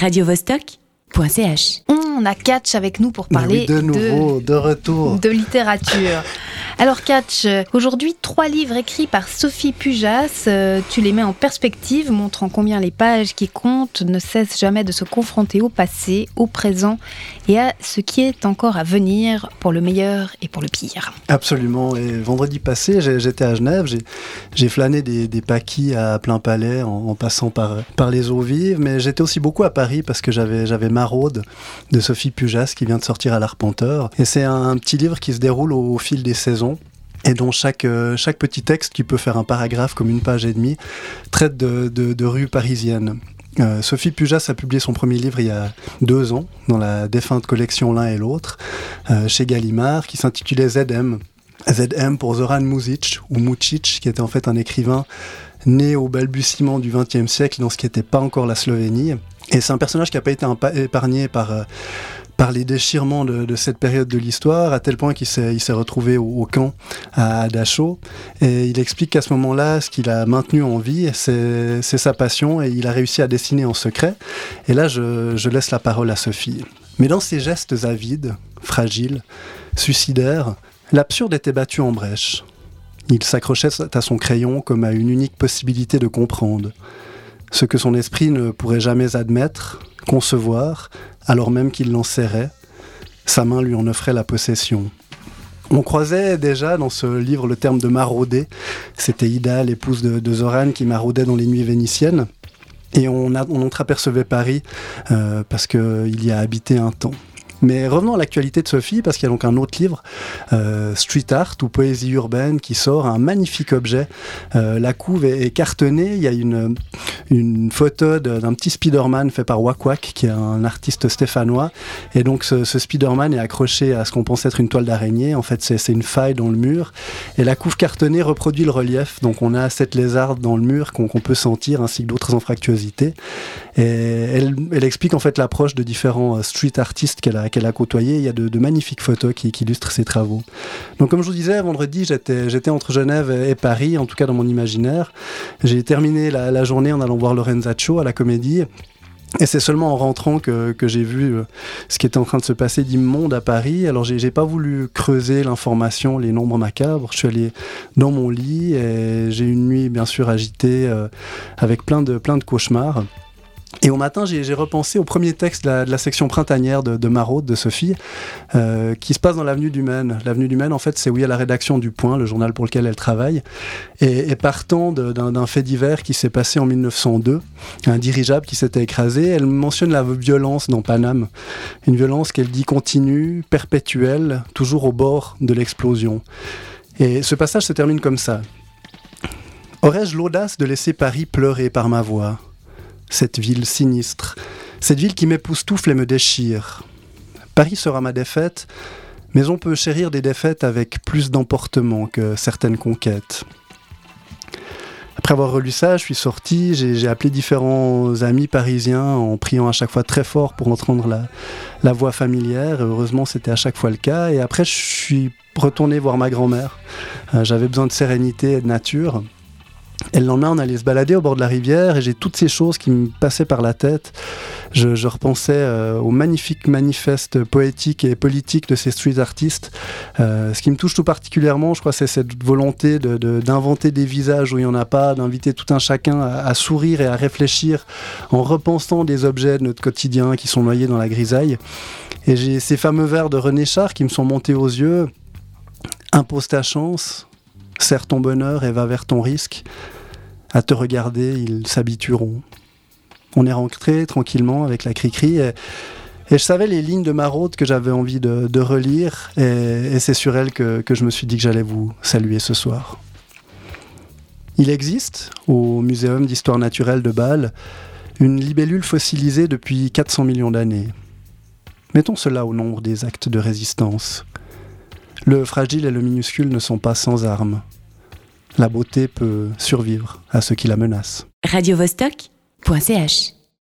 radiovostok.ch. On a Catch avec nous pour parler de nouveau, de, retour. de littérature. Alors Catch, aujourd'hui trois livres écrits par Sophie Pujas, euh, tu les mets en perspective, montrant combien les pages qui comptent ne cessent jamais de se confronter au passé, au présent et à ce qui est encore à venir pour le meilleur et pour le pire. Absolument, et vendredi passé j'étais à Genève, j'ai flâné des, des, paquis à plein palais en, passant par, les eaux vives, mais j'étais aussi beaucoup à Paris parce que j'avais Maraude de Sophie Pujas qui vient de sortir à l'Arpenteur, et c'est un, petit livre qui se déroule au fil des saisons et dont chaque, euh, chaque petit texte, qui peut faire un paragraphe comme une page et demie, traite de, de, de rues parisiennes. Euh, Sophie Pujas a publié son premier livre il y a deux ans, dans la défunte collection L'un et l'autre, euh, chez Gallimard, qui s'intitulait ZM. ZM pour Zoran Muzic, ou Mucic, qui était en fait un écrivain né au balbutiement du XXe siècle, dans ce qui n'était pas encore la Slovénie. Et c'est un personnage qui n'a pas été épargné par... Par les déchirements de, cette période de l'histoire, à tel point qu'il s'est retrouvé au, camp à, à Dachau. Et il explique qu'à ce moment-là, ce qu'il a maintenu en vie, c'est sa passion, et il a réussi à dessiner en secret. Et là, je, je laisse la parole à Sophie. Mais dans ces gestes avides, fragiles, suicidaires, l'absurde était battu en brèche. Il s'accrochait à son crayon comme à une unique possibilité de comprendre. Ce que son esprit ne pourrait jamais admettre, concevoir, alors même qu'il l'en serrait. Sa main lui en offrait la possession. On croisait déjà dans ce livre le terme de marauder. C'était Ida, l'épouse de, Zoran, qui maraudait dans les nuits vénitiennes. Et on, a, on entreapercevait Paris euh, parce qu'il y a habité un temps. Mais revenons à l'actualité de Sophie, parce qu'il y a donc un autre livre, euh, Street Art ou Poésie urbaine, qui sort, un magnifique objet. Euh, la couve est, cartonnée, il y a une, une photo d'un petit Spider-Man fait par Wak Wak, qui est un artiste stéphanois. Et donc ce, ce Spider-Man est accroché à ce qu'on pense être une toile d'araignée. En fait, c'est une faille dans le mur. Et la couve cartonnée reproduit le relief. Donc on a cette lézarde dans le mur qu'on qu peut sentir, ainsi que d'autres anfractuosités. Et elle, elle, explique en fait l'approche de différents street artistes qu'elle a qu'elle a côtoyé. Il y a de, magnifiques photos qui, illustrent ses travaux. Donc, comme je vous disais, vendredi, j'étais entre Genève et Paris, en tout cas dans mon imaginaire. J'ai terminé la, journée en allant voir Lorenzaccio à la Comédie. Et c'est seulement en rentrant que, que j'ai vu euh, ce qui était en train de se passer d'immonde à Paris. Alors j'ai pas voulu creuser l'information, les nombres macabres. Je suis allé dans mon lit et j'ai une nuit bien sûr agitée euh, avec plein de, plein de cauchemars. Et au matin, j'ai repensé au premier texte de la, de la section printanière de, de Maraude, de Sophie, euh, qui se passe dans l'avenue du Maine. L'avenue du Maine, en fait, c'est où il y a la rédaction du Point, le journal pour lequel elle travaille. Et, et partant d'un fait divers qui s'est passé en 1902, un dirigeable qui s'était écrasé, elle mentionne la violence dans Paname. Une violence qu'elle dit continue, perpétuelle, toujours au bord de l'explosion. Et ce passage se termine comme ça. Aurais-je l'audace de laisser Paris pleurer par ma voix? Cette ville sinistre, cette ville qui m'époustoufle et me déchire. Paris sera ma défaite, mais on peut chérir des défaites avec plus d'emportement que certaines conquêtes. Après avoir relu ça, je suis sorti, j'ai appelé différents amis parisiens en priant à chaque fois très fort pour entendre la, voix familière. Heureusement, c'était à chaque fois le cas. Et après, je suis retourné voir ma grand-mère. Euh, J'avais besoin de sérénité et de nature. Et le lendemain, on allait se balader au bord de la rivière et j'ai toutes ces choses qui me passaient par la tête. Je, repensais euh, aux magnifiques manifestes poétiques et politiques de ces street artistes. Euh, ce qui me touche tout particulièrement, je crois, c'est cette volonté d'inventer de, de, des visages où il n'y en a pas, d'inviter tout un chacun à, à, sourire et à réfléchir en repensant des objets de notre quotidien qui sont noyés dans la grisaille. Et j'ai ces fameux vers de René Char qui me sont montés aux yeux. Impose ta chance, serre ton bonheur et va vers ton risque. À te regarder, ils s'habitueront. On est rentré tranquillement avec la cri-cri et, et, je savais les lignes de Maraude que j'avais envie de, relire et, et c'est sur elles que, que je me suis dit que j'allais vous saluer ce soir. Il existe, au Muséum d'histoire naturelle de Bâle, une libellule fossilisée depuis 400 millions d'années. Mettons cela au nombre des actes de résistance. Le fragile et le minuscule ne sont pas sans armes. La beauté peut survivre à ceux qui la menacent.